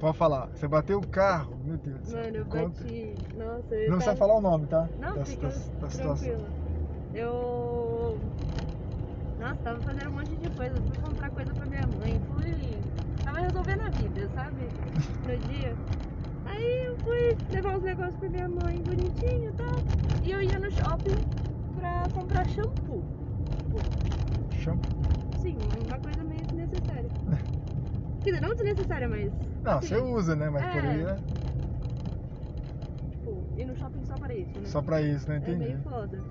Pode falar. Você bateu o carro? Meu Deus do céu. Mano, eu Conta. bati. Nossa, eu Não precisa tava- falar o nome, tá? Não, da, fica da- da situação. Eu. Nossa, tava fazendo um monte de coisa. Fui comprar coisa pra minha mãe. Fui. Tava resolvendo a vida, sabe? No dia. Aí eu fui levar os negócios pra minha mãe bonitinho e tal. E eu ia no shopping pra comprar shampoo. Shampoo. Sim, uma coisa meio desnecessária. Quer dizer, não desnecessária, mas. Não, assim, você usa, né? Mas por É. aí é Tipo, ir no shopping só para isso, né? só pra isso, né? É Entendi. meio foda.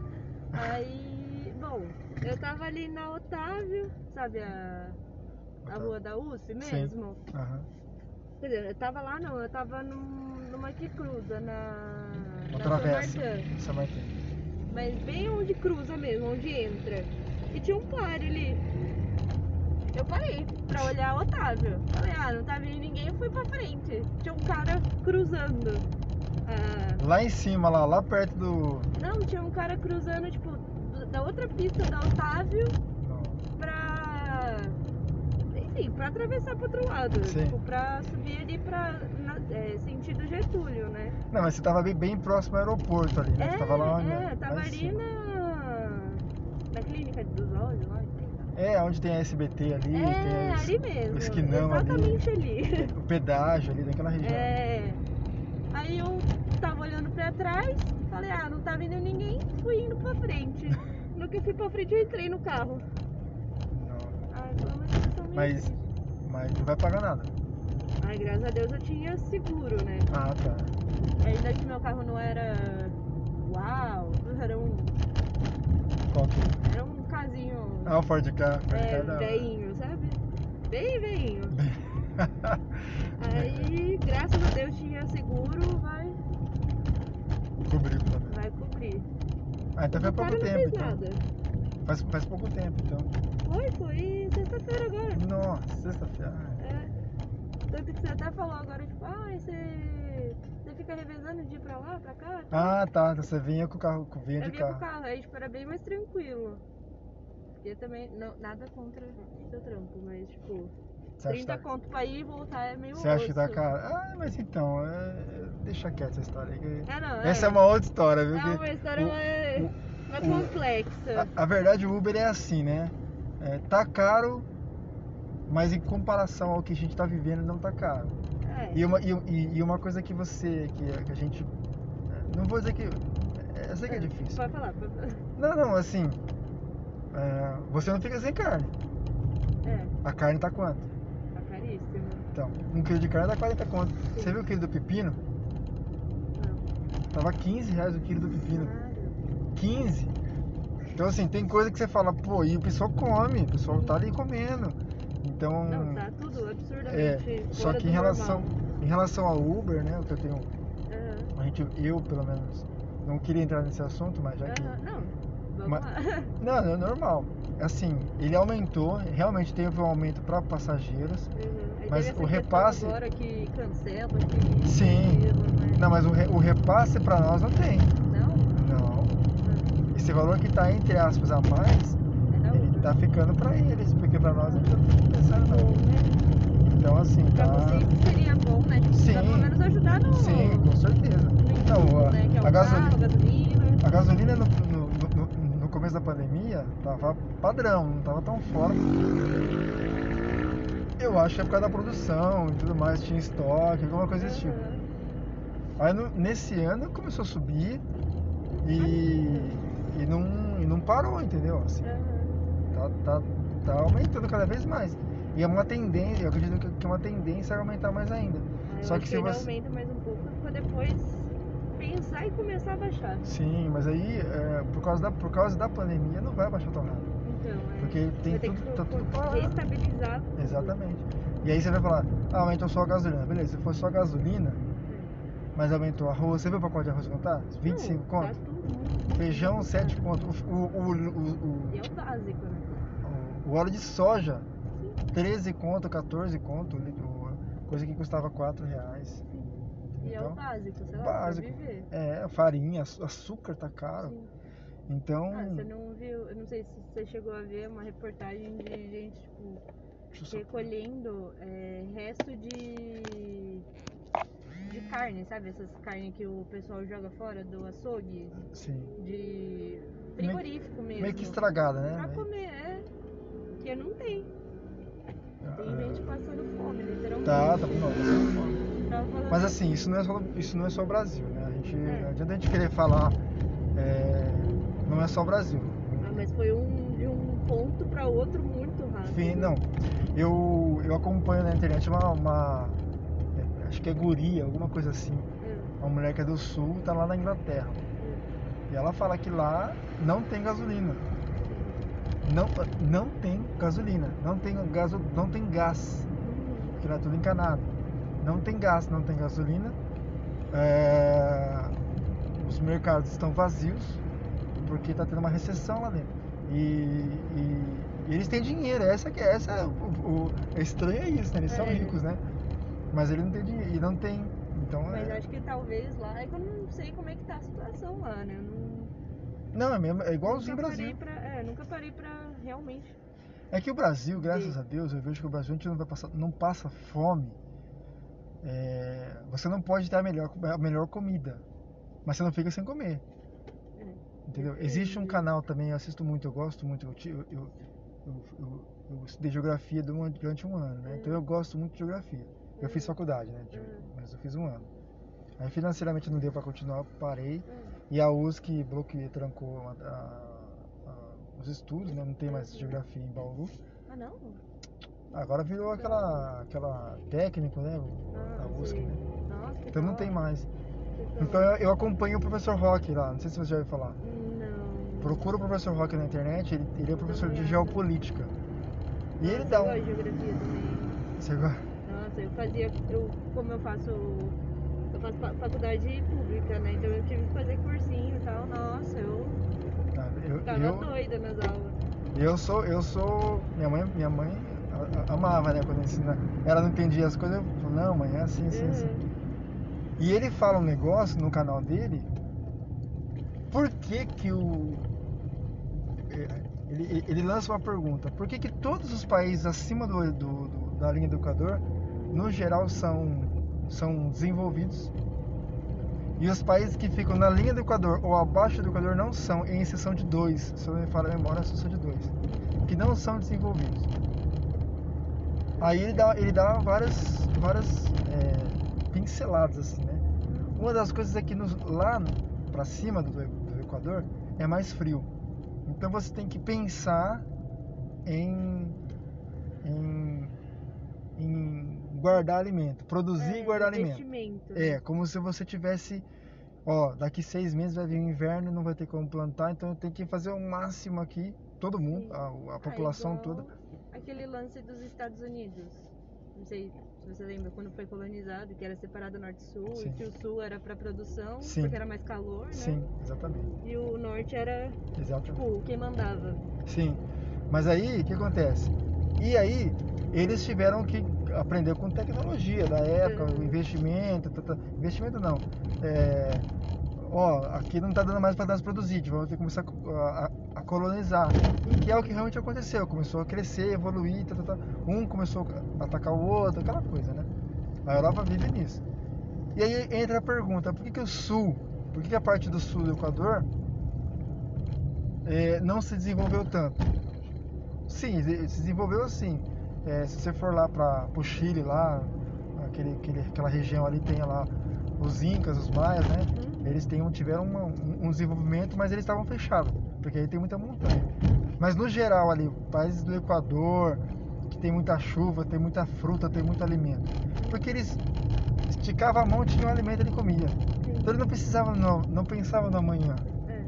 Aí, bom, eu tava ali na Otávio, sabe a, a rua da USP Sim. mesmo? Aham. Quer dizer, eu tava lá não, eu tava num, numa que cruza na, Uma na travessa. São Martin. Mas bem onde cruza mesmo, onde entra. E tinha um pare ali. Eu parei pra olhar o Otávio. Falei, ah, não tá vindo ninguém, eu fui pra frente. Tinha um cara cruzando. Ah, Lá em cima, lá, lá perto do. Não, tinha um cara cruzando, tipo, da outra pista da Otávio pra. Enfim, pra atravessar pro outro lado. Sim. Tipo, pra subir ali pra. na- é, sentido Getúlio, né? Não, mas você tava bem, bem próximo ao aeroporto ali, né? É, você tava lá, onde- é, lá tava em ali na. Na clínica dos olhos lá. Tem. É, onde tem a SBT ali, tem É, as- ali mesmo. o esquinão ali. Exatamente ali. o pedágio ali daquela região. É. Aí eu tava olhando pra trás, falei, ah, não tá vindo ninguém, fui indo pra frente. No que fui pra frente, eu entrei no carro. Não, Ai, situação meio Mas- mas não vai pagar nada. Ai, graças a Deus eu tinha seguro, né? Ah, tá. Ainda que meu carro não era. Uau! Era um. Qual que? Era um casinho. Ah, o Ford K. Ford K é, hora. veinho, sabe? Bem veinho. Aí, graças a Deus tinha seguro, vai, Cobriu também. vai cobrir. Ah, então cara pouco tempo, então. nada. Faz, faz pouco tempo, então. Foi, foi sexta-feira agora. Nossa, sexta-feira. Ah, É. Tanto que você até falou agora, tipo, ai, você, você fica revezando de ir pra lá, pra cá? Ah, tá. Então você vinha com o carro, com vinha Eu de vinha com o carro. carro, aí tipo, era bem mais tranquilo. Porque também, não, nada contra o seu trampo, mas tipo, Você acha, que 30 tá, conto pra ir e voltar é meio você acha que tá caro? Ah, mas então, é, deixa quieto essa história aí. que- É, não, Essa é uma outra história, viu? É que uma história o- mais, o- mais o- complexa. A, a verdade, o Uber é assim, né? É, tá caro, mas em comparação ao que a gente tá vivendo, não tá caro. É. E uma, e, e- uma coisa que você, que, que a gente. é, Não vou dizer que. é, Eu sei que é difícil. Pode falar, pode falar. Não, não, assim. É, você não fica sem carne. É, A carne tá quanto? tá caríssimo. Então, um quilo de carne dá 40 conto. Você viu o quilo do pepino? Não. Tava 15 reais o quilo do pepino. Claro. 15. Então assim, tem coisa que você fala, pô, e o pessoal come, o pessoal tá ali comendo. Então. Não, tá tudo é, absurdamente só fora que em relação, normal. em relação ao Uber, né, o que eu tenho, Aham. a gente, eu pelo menos, não queria entrar nesse assunto, mas já que. Aham. Não, vamos Mas- lá. Não, é normal. Assim, ele aumentou, realmente teve um aumento para passageiros. Uhum. Aí Mas o repasse- agora que cancela, que Sim. aquilo, né? Não, mas o, re- o repasse para nós não tem. Não? Não. Esse valor que tá entre aspas a mais, É ele tá ficando para eles, porque para nós a gente não Bom, não. né? Então assim, Pra tá. vocês seria bom, né? Tipo, Sim. pelo menos ajudar no, Sim, com certeza. no Então, a, né? É a carro, gasolina, gasolina. a gasolina no, no- no começo da pandemia tava padrão, não tava tão fora. Eu acho que é por causa da produção e tudo mais, tinha estoque, alguma coisa desse tipo. Aham. Aí no- nesse ano começou a subir e, e, não, e não parou, entendeu? Assim, Aham. tá, tá, tá aumentando cada vez mais. E é uma tendência, eu acredito que- é uma tendência a aumentar mais ainda. Eu Só acho que se você- aumenta mais um pouco depois pensar e começar a baixar. Sim, mas aí é, por, causa da, por causa da pandemia não vai baixar tão rápido. Então, é. Porque tem tudo, que tá tudo parado. reestabilizar. tudo. Exatamente. E aí você vai falar, ah, aumentou só a gasolina. Beleza, se for só a gasolina, mas aumentou arroz, você viu o pacote de arroz tá? 25 Não, conto? Tá tudo Feijão, caro. 7 conto. O, o, o, o, E é o básico, né? o, o óleo de soja, 13 conto, 14 conto. Coisa que custava 4 reais. E é Então, o básico, sei lá, básico. pra viver. É, farinha, açúcar tá caro. Sim. Então, Ah, você não viu, eu não sei se você chegou a ver uma reportagem de gente, tipo, recolhendo é, resto de, carne, sabe? Essas carnes que o pessoal joga fora do açougue, Sim. de frigorífico mesmo. Meio que estragada, Pra né? comer, é. Que não tem. Tem gente passando fome, literalmente. Tá, tá bom. Tava falando Mas assim, isso não é só, isso não é só o Brasil, né? A gente, É. Não adianta a gente querer falar. é, não é só o Brasil. Ah, mas foi um, de um ponto pra outro muito rápido. Enfim, não. Eu, eu acompanho na internet uma. uma- é, acho que é guria, alguma coisa assim. Hum, Uma mulher que é do sul, tá lá na Inglaterra. hum. E ela fala que lá não tem gasolina. Não, não tem gasolina. Não tem, gaso, não tem gás. Porque lá é tudo encanado. Não tem gás, não tem gasolina. É, os mercados estão vazios porque está tendo uma recessão lá dentro. E, e- e eles têm dinheiro, essa que essa é o, o- é estranho é isso, né? Eles são É. ricos, né? Mas ele não tem dinheiro e não tem. Então Mas é, acho que talvez lá, é que eu não sei como é que tá a situação lá, né? Não, não, é mesmo, é igualzinho o Brasil. parei pra, é, nunca parei pra realmente. É que o Brasil, graças Sim. a Deus, eu vejo que o Brasil a gente não, vai passar, não passa fome. É, você não pode ter a melhor, a melhor comida, mas você não fica sem comer. É. Entendeu? Existe um canal também, eu assisto muito, eu gosto muito. Eu, eu, eu, eu, estudei geografia durante um ano, né? Então eu gosto muito de geografia. Eu fiz Hum. faculdade, né? de- Hum. Mas eu fiz um ano. Aí financeiramente não deu para continuar, parei. Hum. E a USC bloqueou, trancou a- a- a- os estudos, né? Não tem mais geografia em Bauru. Ah, não? Agora virou aquela, aquela técnico, né? Ah, a USC, né? Nossa, que Então não da tem mais. Então da eu, acompanho o professor Rock lá, não sei se você já ouviu falar. Não. Procura o professor Rock na internet, ele, ele é professor de geopolítica. E ele dá um. gosto de geografia também. Você go- Nossa, eu fazia, eu, como eu faço, eu faço fa- faculdade pública, né? Então eu tive que fazer cursinho e tal. Nossa, eu Ah, eu, ficava eu, doida nas aulas. eu sou, eu sou. Minha mãe, minha mãe amava, né? Quando ensina. Ela não entendia as coisas, eu falava, não, mãe, é assim, assim, assim. Uhum. E ele fala um negócio no canal dele. Por que que o. é, Ele, ele- lança uma pergunta. Por que que todos os países acima do, do- do- da linha do Equador, no geral, são, são desenvolvidos? E os países que ficam na linha do Equador ou abaixo do Equador não são, em exceção de dois. Se eu não me falha a memória, só de dois. Que não são desenvolvidos. Aí ele dá, ele dá várias, várias é, pinceladas assim, né? Uma das coisas é que nos, lá para cima do, do Equador é mais frio. Então você tem que pensar em, em, em guardar alimento, produzir e É, guardar alimento. investimento. É, como se você tivesse, ó, daqui seis meses vai vir o inverno, não vai ter como plantar, então eu tenho que fazer o máximo aqui, todo mundo, a, a Ah, população igual toda. Aquele lance dos Estados Unidos. Não sei se você lembra quando foi colonizado, que era separado norte e e que o sul era pra produção, Sim. porque era mais calor, né? Sim, exatamente. E o norte era, Exatamente. tipo, quem mandava. Sim. Mas aí, o que acontece? E aí, eles tiveram que aprender com tecnologia da época, o Uhum. investimento, tá, tá. investimento não. É, ó, aqui não tá dando mais para nós produzir, vamos ter que começar a, a- a colonizar. Que é o que realmente aconteceu, começou a crescer, evoluir, tá, tá, tá. um começou a atacar o outro, aquela coisa, né? A Europa vive nisso. E aí entra a pergunta, por que, que o sul, por que, que a parte do sul do Equador eh, não se desenvolveu tanto? Sim, se se desenvolveu assim. Eh, se você for lá para o Chile, lá, aquele, aquele, aquela região ali tem lá os Incas, os Maias, né? Uhum. Eles têm, um- tiveram uma- um, um desenvolvimento, mas eles estavam fechados, porque aí tem muita montanha. Mas no geral ali, países do Equador, que tem muita chuva, tem muita fruta, tem muito alimento. Porque eles esticavam a mão, tinham alimento, ele comia. Então ele não precisava, não, não pensava no amanhã, É.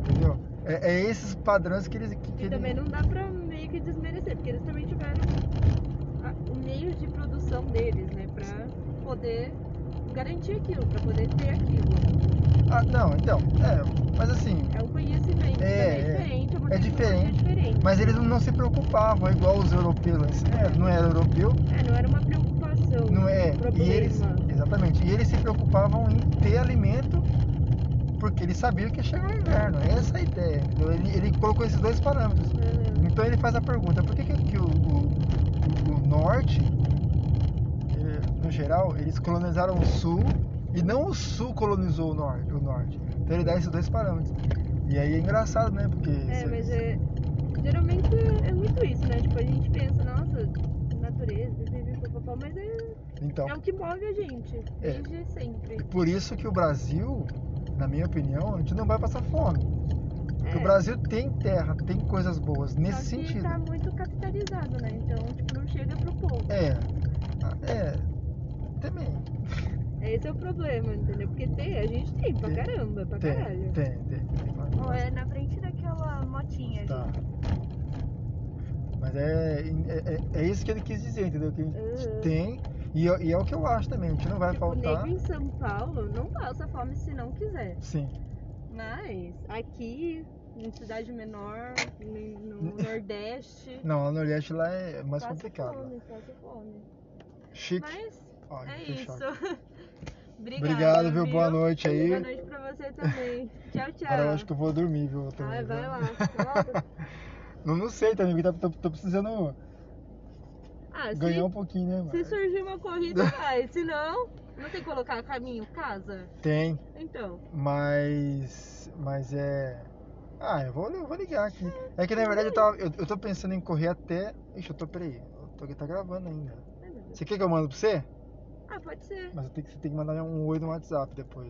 entendeu? É, é esses padrões que eles... Que, que E ele- também não dá pra meio que desmerecer, porque eles também tiveram o meio de produção deles, né? Pra poder garantir aquilo, pra poder ter aquilo. Ah, não, então, é, mas assim, É um conhecimento É, também é. diferente, é uma É diferente, diferente. mas eles não se preocupavam, igual os europeus? É, não era europeu, É, não era uma preocupação, não é, um e eles, exatamente, e eles se preocupavam em ter alimento, porque eles sabiam que ia chegar o inverno, essa é a ideia? Ele, ele colocou esses dois parâmetros, É, então ele faz a pergunta, por que, que, que o, o- o norte, no geral, eles colonizaram o sul E não o sul colonizou o norte. O norte. Então ele dá esses dois parâmetros. E aí é engraçado, né? Porque. É, mas é. Geralmente é muito isso, né? Tipo, a gente pensa, nossa, natureza, papapá, mas é, Então. é o que move a gente, É. desde sempre. Por isso que o Brasil, na minha opinião, a gente não vai passar fome. Porque É. o Brasil tem terra, tem coisas boas nesse Só que sentido. tá muito capitalizado, né? Então, tipo, não chega pro povo. É. Ah, É. Também. Esse é o problema, entendeu? Porque tem, a gente tem pra Tem. caramba, pra Tem, caralho. tem, tem. tem. Ó, é na frente daquela motinha ali. Tá. Mas é, é, é, é isso que ele quis dizer, entendeu? Que a gente Uhum. tem. E, é- e é o que eu acho também, a gente não vai Tipo, faltar. nego em São Paulo não passa fome se não quiser. Sim. Mas aqui, em cidade menor, no no Nordeste, Não, no Nordeste lá é mais passa complicado. fome, passa fome. Chique. Mas Ó, é isso. Obrigada, Obrigado, viu? Boa noite aí. Boa noite pra você também. Tchau, tchau. Agora eu acho que eu vou dormir, viu? também, Ai, vai viu? lá. Volta. Não, não sei também, porque tá- tô, tô precisando Ah, se, ganhar um pouquinho, né? se mano? surgir uma corrida, vai. Se não, não tem que colocar caminho, casa. Tem, Então. mas. Mas é. Ah, eu vou, eu vou ligar aqui. É que na verdade eu, tava, eu, eu tô pensando em correr até. Ixi, eu tô, peraí. Eu tô, tá gravando ainda. Você quer que eu mando pra você? Ah, pode ser. Mas que, você tem que mandar um oi no WhatsApp depois.